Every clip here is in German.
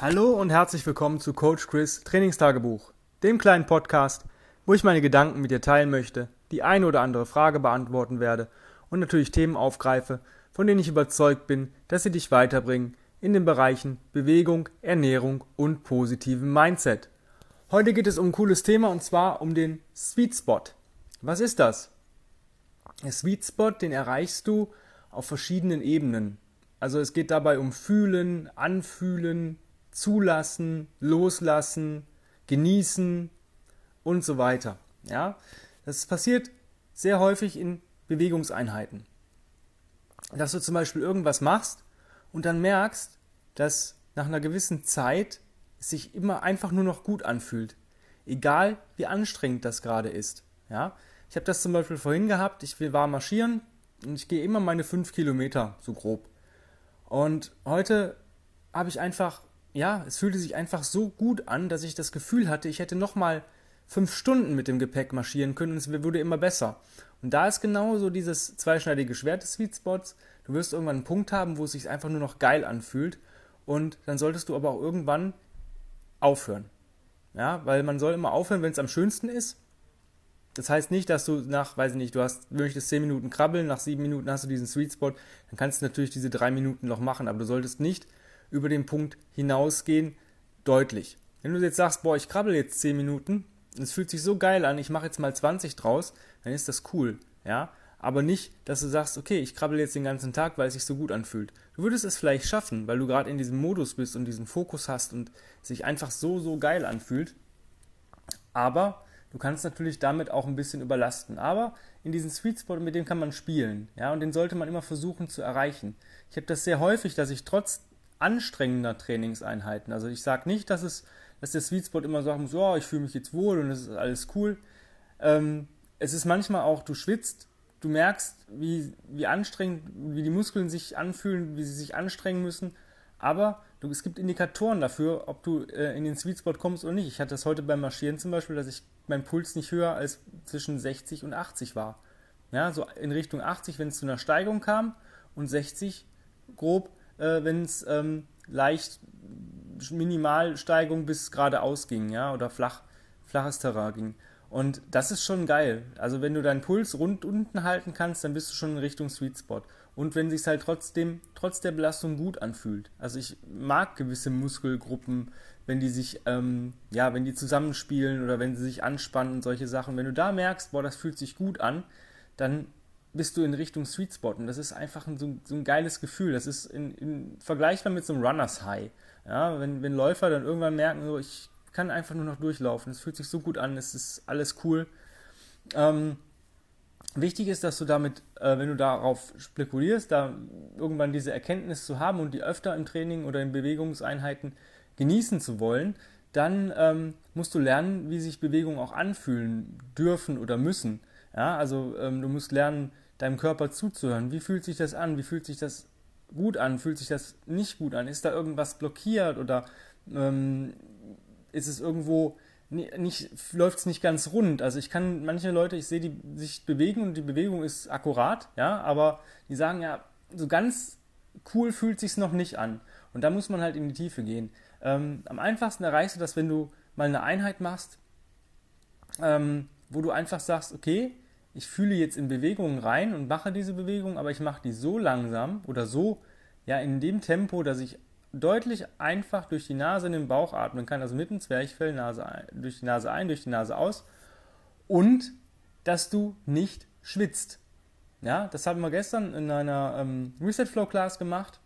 Hallo und herzlich willkommen zu Coach Chris Trainingstagebuch, dem kleinen Podcast, wo ich meine Gedanken mit dir teilen möchte, die eine oder andere Frage beantworten werde und natürlich Themen aufgreife, von denen ich überzeugt bin, dass sie dich weiterbringen in den Bereichen Bewegung, Ernährung und positivem Mindset. Heute geht es um ein cooles Thema und zwar um den Sweet Spot. Was ist das? Der Sweet Spot, den erreichst du auf verschiedenen Ebenen. Also es geht dabei um Fühlen, Anfühlen, Zulassen, Loslassen, Genießen und so weiter. Ja, das passiert sehr häufig in Bewegungseinheiten. Dass du zum Beispiel irgendwas machst und dann merkst, dass nach einer gewissen Zeit es sich immer einfach nur noch gut anfühlt. Egal wie anstrengend das gerade ist. Ja? Ich habe das zum Beispiel vorhin gehabt, ich war marschieren und ich gehe immer meine fünf Kilometer, so grob. Und heute habe ich einfach, ja, es fühlte sich einfach so gut an, dass ich das Gefühl hatte, ich hätte nochmal fünf Stunden mit dem Gepäck marschieren können und es wurde immer besser. Und da ist genau so dieses zweischneidige Schwert des Sweet Spots. Du wirst irgendwann einen Punkt haben, wo es sich einfach nur noch geil anfühlt. Und dann solltest du aber auch irgendwann aufhören. Ja, weil man soll immer aufhören, wenn es am schönsten ist. Das heißt nicht, dass du nach, weiß ich nicht, du hast, möchtest 10 Minuten krabbeln, nach 7 Minuten hast du diesen Sweet Spot, dann kannst du natürlich diese 3 Minuten noch machen, aber du solltest nicht über den Punkt hinausgehen, deutlich. Wenn du jetzt sagst, boah, ich krabbel jetzt 10 Minuten, es fühlt sich so geil an, ich mache jetzt mal 20 draus, dann ist das cool, ja. Aber nicht, dass du sagst, okay, ich krabbel jetzt den ganzen Tag, weil es sich so gut anfühlt. Du würdest es vielleicht schaffen, weil du gerade in diesem Modus bist und diesen Fokus hast und sich einfach so, so geil anfühlt. Aber du kannst natürlich damit auch ein bisschen überlasten. Aber in diesem Sweet Spot, mit dem kann man spielen, ja, und den sollte man immer versuchen zu erreichen. Ich habe das sehr häufig, dass ich trotz anstrengender Trainingseinheiten, also ich sage nicht, dass es dass der Sweet Spot immer sagen muss, oh, ich fühle mich jetzt wohl und es ist alles cool. Ähm, es ist manchmal auch, du schwitzt, du merkst, wie, wie anstrengend, wie die Muskeln sich anfühlen, wie sie sich anstrengen müssen, aber du, es gibt Indikatoren dafür, ob du äh, in den Sweet Spot kommst oder nicht. Ich hatte das heute beim Marschieren zum Beispiel, dass ich mein Puls nicht höher als zwischen 60 und 80 war. Ja, so in Richtung 80, wenn es zu einer Steigung kam und 60 grob, äh, wenn es ähm, leicht Minimalsteigung bis geradeaus ging, ja, oder flach, flaches Terrain ging. Und das ist schon geil. Also wenn du deinen Puls rund unten halten kannst, dann bist du schon in Richtung Sweet Spot. Und wenn sich halt trotzdem, trotz der Belastung gut anfühlt. Also ich mag gewisse Muskelgruppen, wenn die sich, ähm, ja, wenn die zusammenspielen oder wenn sie sich anspannen und solche Sachen. Wenn du da merkst, boah, das fühlt sich gut an, dann bist du in Richtung Sweet Spot. Und das ist einfach ein, so, so, ein geiles Gefühl. Das ist in, in, vergleichbar mit so einem Runners High. Ja, wenn, wenn Läufer dann irgendwann merken, so, ich kann einfach nur noch durchlaufen. Es fühlt sich so gut an, es ist alles cool. Ähm, wichtig ist, dass du damit, äh, wenn du darauf spekulierst, da irgendwann diese Erkenntnis zu haben und die öfter im Training oder in Bewegungseinheiten genießen zu wollen, dann ähm, musst du lernen, wie sich Bewegungen auch anfühlen dürfen oder müssen. Ja, also ähm, du musst lernen, deinem Körper zuzuhören. Wie fühlt sich das an? Wie fühlt sich das gut an? Fühlt sich das nicht gut an? Ist da irgendwas blockiert oder ähm, ist es irgendwo nicht, läuft es nicht ganz rund. Also ich kann manche Leute, ich sehe die sich bewegen und die Bewegung ist akkurat, ja, aber die sagen ja, so ganz cool fühlt sich's noch nicht an. Und da muss man halt in die Tiefe gehen. Ähm, am einfachsten erreichst du das, wenn du mal eine Einheit machst, ähm, wo du einfach sagst, okay, ich fühle jetzt in Bewegungen rein und mache diese Bewegung, aber ich mache die so langsam oder so, ja, in dem Tempo, dass ich deutlich einfach durch die Nase in den Bauch atmen kann, also mit dem Zwerchfell, Nase ein, durch die Nase ein, durch die Nase aus und dass du nicht schwitzt. Ja, das haben wir gestern in einer ähm, Reset Flow Class gemacht.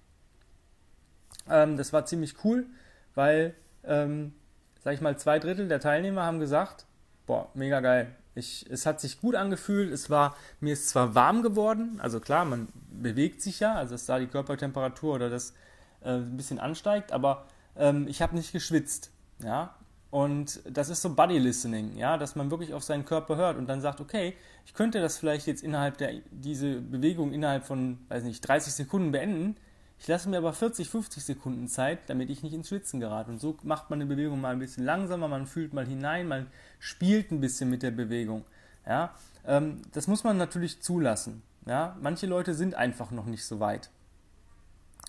Ähm, das war ziemlich cool, weil, ähm, sag ich mal, zwei Drittel der Teilnehmer haben gesagt, boah, mega geil. Ich, es hat sich gut angefühlt. Es war, mir ist zwar warm geworden, also klar, man bewegt sich ja, also dass da die Körpertemperatur oder das äh, ein bisschen ansteigt, aber ähm, ich habe nicht geschwitzt. Ja, und das ist so Body Listening, ja, dass man wirklich auf seinen Körper hört und dann sagt, okay, ich könnte das vielleicht jetzt innerhalb der, diese Bewegung innerhalb von, weiß nicht, 30 Sekunden beenden. Ich lasse mir aber 40, 50 Sekunden Zeit, damit ich nicht ins Schwitzen gerate. Und so macht man die Bewegung mal ein bisschen langsamer, man fühlt mal hinein, man spielt ein bisschen mit der Bewegung. Ja, ähm, das muss man natürlich zulassen. Ja, manche Leute sind einfach noch nicht so weit.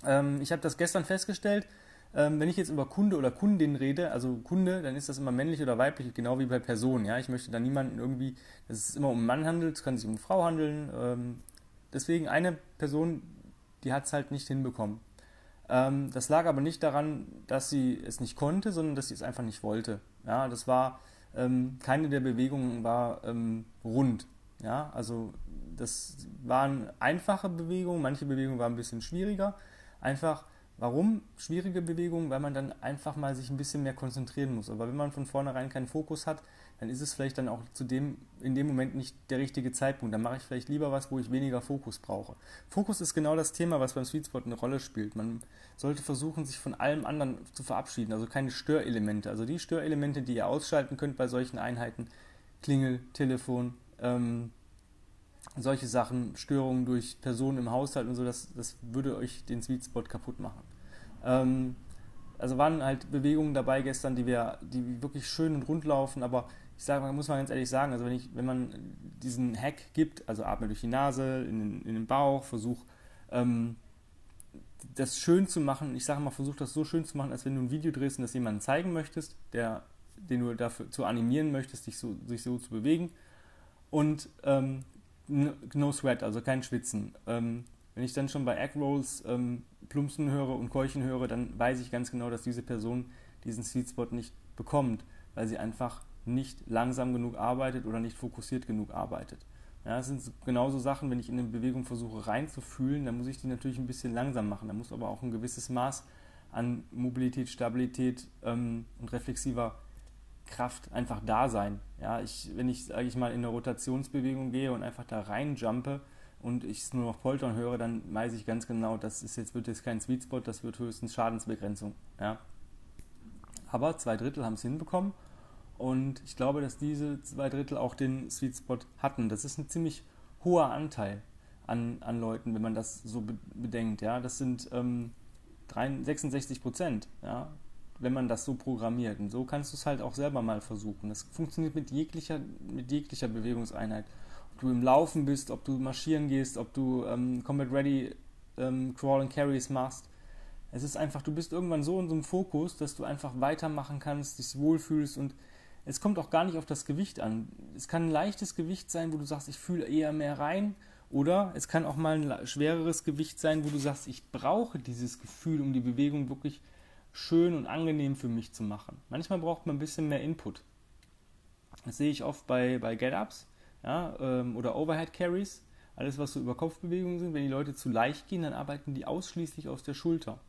Ähm, ich habe das gestern festgestellt. Ähm, wenn ich jetzt über Kunde oder Kundin rede, also Kunde, dann ist das immer männlich oder weiblich, genau wie bei Personen. Ja? Ich möchte da niemanden irgendwie, dass es immer um Mann handelt, es kann sich um eine Frau handeln. Ähm, deswegen eine Person, die hat es halt nicht hinbekommen. Ähm, das lag aber nicht daran, dass sie es nicht konnte, sondern dass sie es einfach nicht wollte. Ja, das war, ähm, keine der Bewegungen war ähm, rund. Ja, also das waren einfache Bewegungen, manche Bewegungen waren ein bisschen schwieriger. Einfach, warum schwierige Bewegungen? Weil man dann einfach mal sich ein bisschen mehr konzentrieren muss. Aber wenn man von vornherein keinen Fokus hat, dann ist es vielleicht dann auch zu dem, in dem Moment nicht der richtige Zeitpunkt. Dann mache ich vielleicht lieber was, wo ich weniger Fokus brauche. Fokus ist genau das Thema, was beim Sweet Spot eine Rolle spielt. Man sollte versuchen, sich von allem anderen zu verabschieden. Also keine Störelemente. Also die Störelemente, die ihr ausschalten könnt bei solchen Einheiten, Klingel, Telefon, ähm, solche Sachen, Störungen durch Personen im Haushalt und so, das, das würde euch den Sweet Spot kaputt machen. Ähm, also waren halt Bewegungen dabei gestern, die wir, die wirklich schön und rund laufen, aber ich sage, muss man ganz ehrlich sagen, also wenn ich, wenn man diesen Hack gibt, also atme durch die Nase, in den, in den Bauch, versuch ähm, das schön zu machen, ich sage mal, versuch das so schön zu machen, als wenn du ein Video drehst und das jemandem zeigen möchtest, der, den du dafür zu animieren möchtest, dich so, sich so zu bewegen. Und ähm, no sweat, also kein Schwitzen. Ähm, wenn ich dann schon bei Egg Rolls ähm, plumpsen höre und keuchen höre, dann weiß ich ganz genau, dass diese Person diesen Sweet Spot nicht bekommt, weil sie einfach nicht langsam genug arbeitet oder nicht fokussiert genug arbeitet. Ja, das sind genauso Sachen, wenn ich in eine Bewegung versuche reinzufühlen, dann muss ich die natürlich ein bisschen langsam machen. Da muss aber auch ein gewisses Maß an Mobilität, Stabilität ähm, und reflexiver Kraft einfach da sein. Ja, ich, wenn ich, sage ich mal, in eine Rotationsbewegung gehe und einfach da reinjumpe und ich es nur noch poltern höre, dann weiß ich ganz genau, das ist jetzt, wird jetzt kein Sweet Spot, das wird höchstens Schadensbegrenzung. Ja. Aber zwei Drittel haben es hinbekommen und ich glaube, dass diese zwei Drittel auch den Sweet Spot hatten. Das ist ein ziemlich hoher Anteil an, an Leuten, wenn man das so bedenkt. Ja, das sind ähm, 66 Prozent. Ja, wenn man das so programmiert. Und so kannst du es halt auch selber mal versuchen. Das funktioniert mit jeglicher, mit jeglicher Bewegungseinheit. Ob du im Laufen bist, ob du marschieren gehst, ob du ähm, Combat Ready ähm, Crawl and Carries machst. Es ist einfach, du bist irgendwann so in so einem Fokus, dass du einfach weitermachen kannst, dich wohlfühlst und es kommt auch gar nicht auf das Gewicht an. Es kann ein leichtes Gewicht sein, wo du sagst, ich fühle eher mehr rein. Oder es kann auch mal ein schwereres Gewicht sein, wo du sagst, ich brauche dieses Gefühl, um die Bewegung wirklich schön und angenehm für mich zu machen. Manchmal braucht man ein bisschen mehr Input. Das sehe ich oft bei, bei Get-Ups ja, ähm, oder Overhead Carries. Alles, was so über Kopfbewegungen sind, wenn die Leute zu leicht gehen, dann arbeiten die ausschließlich aus der Schulter.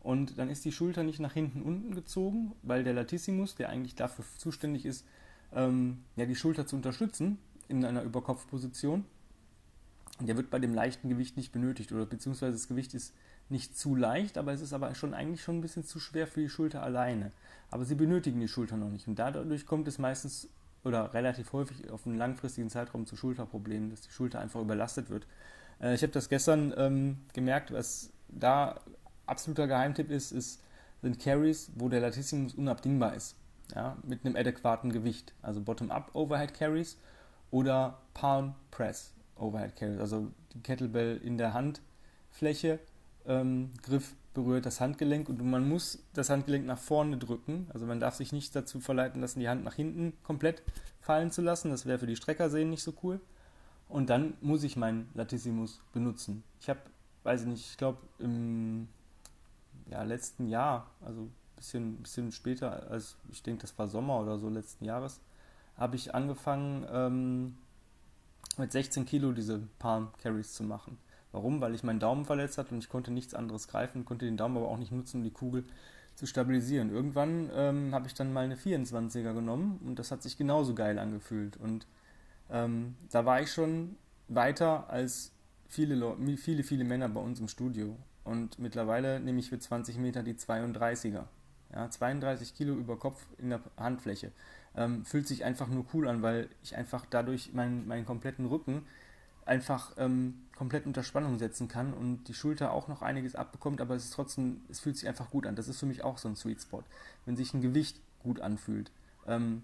Und dann ist die Schulter nicht nach hinten unten gezogen, weil der Latissimus, der eigentlich dafür zuständig ist, ähm, ja, die Schulter zu unterstützen in einer Überkopfposition, der wird bei dem leichten Gewicht nicht benötigt oder beziehungsweise das Gewicht ist nicht zu leicht, aber es ist aber schon eigentlich schon ein bisschen zu schwer für die Schulter alleine. Aber sie benötigen die Schulter noch nicht und dadurch kommt es meistens oder relativ häufig auf einen langfristigen Zeitraum zu Schulterproblemen, dass die Schulter einfach überlastet wird. Äh, ich habe das gestern ähm, gemerkt, was da absoluter Geheimtipp ist, ist, sind Carries, wo der Latissimus unabdingbar ist, ja, mit einem adäquaten Gewicht. Also Bottom-up Overhead Carries oder Palm Press Overhead Carries, also die Kettlebell in der Handfläche ähm, Griff berührt das Handgelenk und man muss das Handgelenk nach vorne drücken. Also man darf sich nicht dazu verleiten lassen, die Hand nach hinten komplett fallen zu lassen. Das wäre für die Streckersehen nicht so cool. Und dann muss ich meinen Latissimus benutzen. Ich habe, weiß ich nicht, ich glaube im ja, letzten Jahr, also ein bisschen, bisschen später, als ich denke, das war Sommer oder so letzten Jahres, habe ich angefangen ähm, mit 16 Kilo diese Palm Carries zu machen. Warum? Weil ich meinen Daumen verletzt hatte und ich konnte nichts anderes greifen, konnte den Daumen aber auch nicht nutzen, um die Kugel zu stabilisieren. Irgendwann ähm, habe ich dann mal eine 24er genommen und das hat sich genauso geil angefühlt. Und ähm, da war ich schon weiter als viele, viele, viele Männer bei uns im Studio. Und mittlerweile nehme ich für 20 Meter die 32er. Ja, 32 Kilo über Kopf in der Handfläche. Ähm, fühlt sich einfach nur cool an, weil ich einfach dadurch meinen, meinen kompletten Rücken einfach ähm, komplett unter Spannung setzen kann und die Schulter auch noch einiges abbekommt, aber es ist trotzdem, es fühlt sich einfach gut an. Das ist für mich auch so ein Sweet Spot, wenn sich ein Gewicht gut anfühlt. Ähm,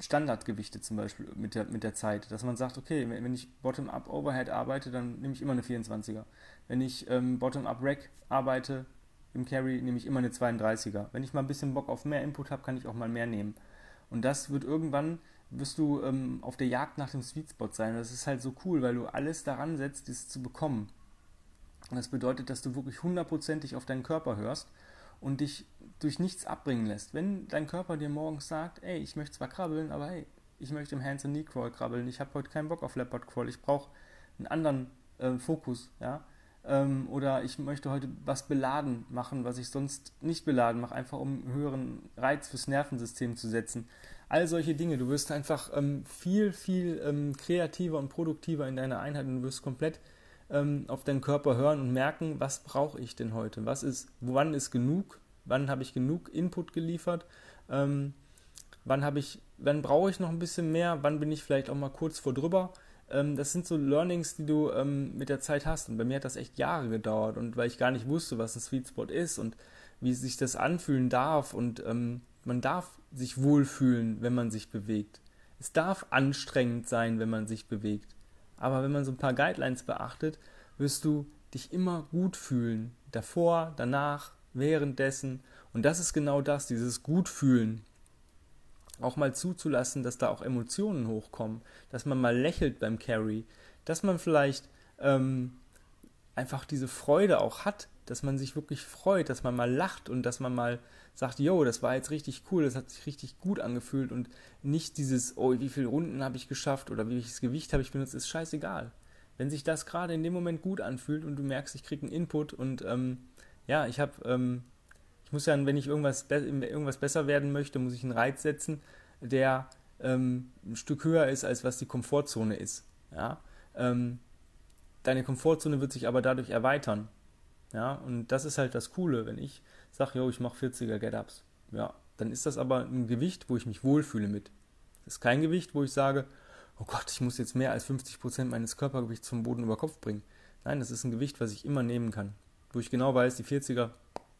Standardgewichte zum Beispiel mit der, mit der Zeit, dass man sagt, okay, wenn, ich Bottom-up Overhead arbeite, dann nehme ich immer eine 24er. Wenn ich ähm, Bottom-up Rack arbeite, im Carry nehme ich immer eine 32er. Wenn ich mal ein bisschen Bock auf mehr Input habe, kann ich auch mal mehr nehmen. Und das wird irgendwann, wirst du ähm, auf der Jagd nach dem Sweet Spot sein. Das ist halt so cool, weil du alles daran setzt, es zu bekommen. Und das bedeutet, dass du wirklich hundertprozentig auf deinen Körper hörst und dich durch nichts abbringen lässt. Wenn dein Körper dir morgens sagt, ey, ich möchte zwar krabbeln, aber hey, ich möchte im Hands and Knee Crawl krabbeln, ich habe heute keinen Bock auf Leopard Crawl, ich brauche einen anderen äh, Fokus, ja, ähm, oder ich möchte heute was beladen machen, was ich sonst nicht beladen mache, einfach um einen höheren Reiz fürs Nervensystem zu setzen. All solche Dinge. Du wirst einfach ähm, viel, viel ähm, kreativer und produktiver in deiner Einheit und du wirst komplett ähm, auf deinen Körper hören und merken, was brauche ich denn heute? Was ist, wann ist genug? Wann habe ich genug Input geliefert? Ähm, wann habe ich, wann brauche ich noch ein bisschen mehr? Wann bin ich vielleicht auch mal kurz vor drüber? Ähm, das sind so Learnings, die du ähm, mit der Zeit hast. Und bei mir hat das echt Jahre gedauert. Und weil ich gar nicht wusste, was ein Sweet Spot ist und wie sich das anfühlen darf. Und ähm, man darf sich wohlfühlen, wenn man sich bewegt. Es darf anstrengend sein, wenn man sich bewegt. Aber wenn man so ein paar Guidelines beachtet, wirst du dich immer gut fühlen. Davor, danach, währenddessen. Und das ist genau das, dieses Gutfühlen auch mal zuzulassen, dass da auch Emotionen hochkommen, dass man mal lächelt beim Carry, dass man vielleicht ähm, einfach diese Freude auch hat, dass man sich wirklich freut, dass man mal lacht und dass man mal sagt, yo, das war jetzt richtig cool, das hat sich richtig gut angefühlt und nicht dieses, oh, wie viele Runden habe ich geschafft oder welches Gewicht habe ich benutzt, ist scheißegal. Wenn sich das gerade in dem Moment gut anfühlt und du merkst, ich kriege einen Input und ähm, ja, ich habe ähm, ich muss ja, wenn ich irgendwas, irgendwas besser werden möchte, muss ich einen Reiz setzen, der ähm, ein Stück höher ist, als was die Komfortzone ist. Ja? Ähm, deine Komfortzone wird sich aber dadurch erweitern. Ja? Und das ist halt das Coole, wenn ich sage, yo, ich mache 40er Get-Ups. Ja, dann ist das aber ein Gewicht, wo ich mich wohlfühle mit. Das ist kein Gewicht, wo ich sage, oh Gott, ich muss jetzt mehr als 50% meines Körpergewichts vom Boden über Kopf bringen. Nein, das ist ein Gewicht, was ich immer nehmen kann. Wo ich genau weiß, die 40er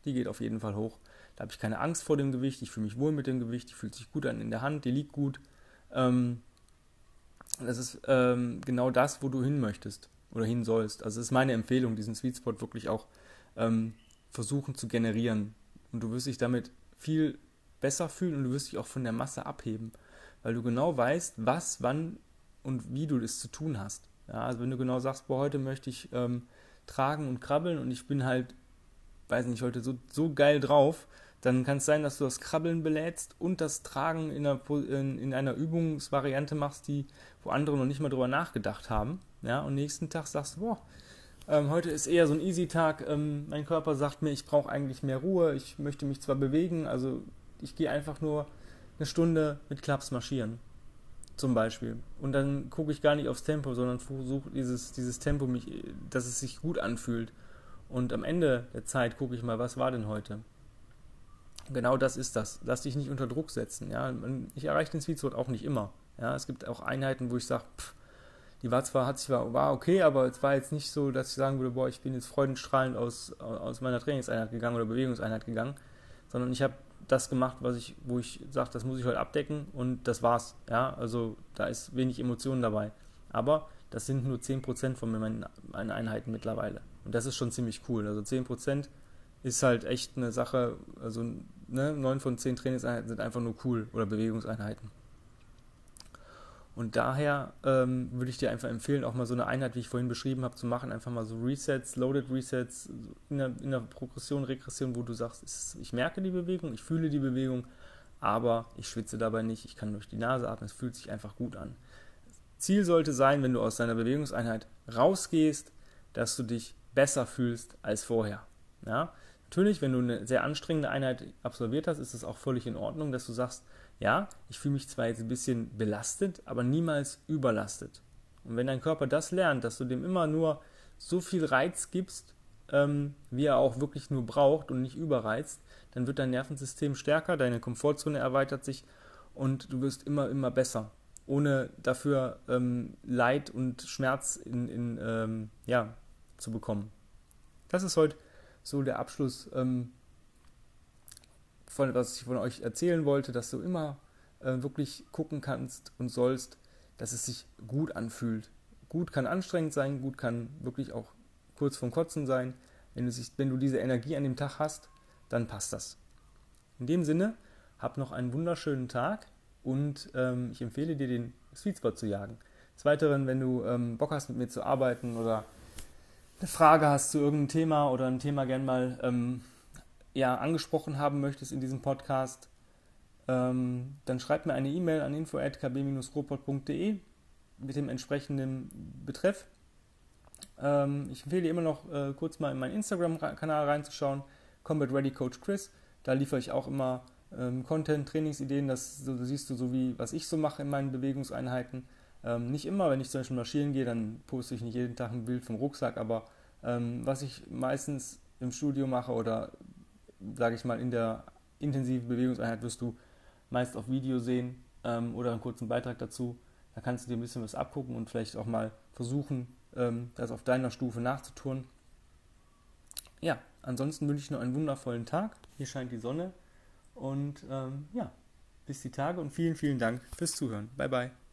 die geht auf jeden Fall hoch. Da habe ich keine Angst vor dem Gewicht, ich fühle mich wohl mit dem Gewicht, die fühlt sich gut an in der Hand, die liegt gut. Ähm, das ist ähm, genau das, wo du hin möchtest oder hin sollst. Also es ist meine Empfehlung, diesen Sweet Spot wirklich auch ähm, versuchen zu generieren. Und du wirst dich damit viel besser fühlen und du wirst dich auch von der Masse abheben, weil du genau weißt, was, wann und wie du das zu tun hast. Ja, also wenn du genau sagst, boah, heute möchte ich ähm, tragen und krabbeln und ich bin halt weiß nicht, heute so, so geil drauf, dann kann es sein, dass du das Krabbeln belädst und das Tragen in einer, in, in einer Übungsvariante machst, die, wo andere noch nicht mal drüber nachgedacht haben. Ja, und nächsten Tag sagst du, boah, ähm, heute ist eher so ein Easy-Tag. Ähm, mein Körper sagt mir, ich brauche eigentlich mehr Ruhe. Ich möchte mich zwar bewegen, also ich gehe einfach nur eine Stunde mit Klaps marschieren. Zum Beispiel. Und dann gucke ich gar nicht aufs Tempo, sondern versuche dieses, dieses Tempo, mich, dass es sich gut anfühlt. Und am Ende der Zeit gucke ich mal, was war denn heute? Genau das ist das. Lass dich nicht unter Druck setzen. Ja? Ich erreiche den Sweet auch nicht immer. Ja? Es gibt auch Einheiten, wo ich sage, die war zwar, hat sich war, war okay, aber es war jetzt nicht so, dass ich sagen würde, boah, ich bin jetzt freudenstrahlend aus, aus meiner Trainingseinheit gegangen oder Bewegungseinheit gegangen, sondern ich habe das gemacht, was ich, wo ich sage, das muss ich heute abdecken und das war's. Ja, also da ist wenig Emotionen dabei. Aber das sind nur 10% von meinen Einheiten mittlerweile. Und das ist schon ziemlich cool. Also 10% ist halt echt eine Sache, also ne, 9 von 10 Trainingseinheiten sind einfach nur cool oder Bewegungseinheiten. Und daher ähm, würde ich dir einfach empfehlen, auch mal so eine Einheit, wie ich vorhin beschrieben habe, zu machen. Einfach mal so Resets, Loaded Resets in der, in der Progression, Regression, wo du sagst, ist, ich merke die Bewegung, ich fühle die Bewegung, aber ich schwitze dabei nicht, ich kann durch die Nase atmen, es fühlt sich einfach gut an. Ziel sollte sein, wenn du aus deiner Bewegungseinheit rausgehst, dass du dich besser fühlst als vorher. Ja? Natürlich, wenn du eine sehr anstrengende Einheit absolviert hast, ist es auch völlig in Ordnung, dass du sagst, ja, ich fühle mich zwar jetzt ein bisschen belastet, aber niemals überlastet. Und wenn dein Körper das lernt, dass du dem immer nur so viel Reiz gibst, ähm, wie er auch wirklich nur braucht und nicht überreizt, dann wird dein Nervensystem stärker, deine Komfortzone erweitert sich und du wirst immer, immer besser ohne dafür ähm, Leid und Schmerz in, in ähm, ja, zu bekommen. Das ist heute so der Abschluss, ähm, von was ich von euch erzählen wollte, dass du immer äh, wirklich gucken kannst und sollst, dass es sich gut anfühlt. Gut kann anstrengend sein, gut kann wirklich auch kurz vom Kotzen sein. Wenn du, sich, wenn du diese Energie an dem Tag hast, dann passt das. In dem Sinne, hab noch einen wunderschönen Tag und ähm, ich empfehle dir, den Sweet Spot zu jagen. Des Weiteren, wenn du ähm, Bock hast, mit mir zu arbeiten oder eine Frage hast zu irgendeinem Thema oder ein Thema gern mal ähm, ja, angesprochen haben möchtest in diesem Podcast, ähm, dann schreib mir eine E-Mail an info.kb-robot.de mit dem entsprechenden Betreff. Ähm, ich empfehle dir immer noch äh, kurz mal in meinen Instagram-Kanal reinzuschauen, Combat Ready Coach Chris. Da liefere ich auch immer ähm, Content, Trainingsideen, das so, siehst du so wie, was ich so mache in meinen Bewegungseinheiten. Ähm, nicht immer, wenn ich zum Beispiel marschieren gehe, dann poste ich nicht jeden Tag ein Bild vom Rucksack, aber ähm, was ich meistens im Studio mache oder sage ich mal in der intensiven Bewegungseinheit wirst du meist auf Video sehen ähm, oder einen kurzen Beitrag dazu. Da kannst du dir ein bisschen was abgucken und vielleicht auch mal versuchen, ähm, das auf deiner Stufe nachzutun. Ja, ansonsten wünsche ich noch einen wundervollen Tag. Hier scheint die Sonne. Und ähm, ja, bis die Tage und vielen, vielen Dank fürs Zuhören. Bye, bye.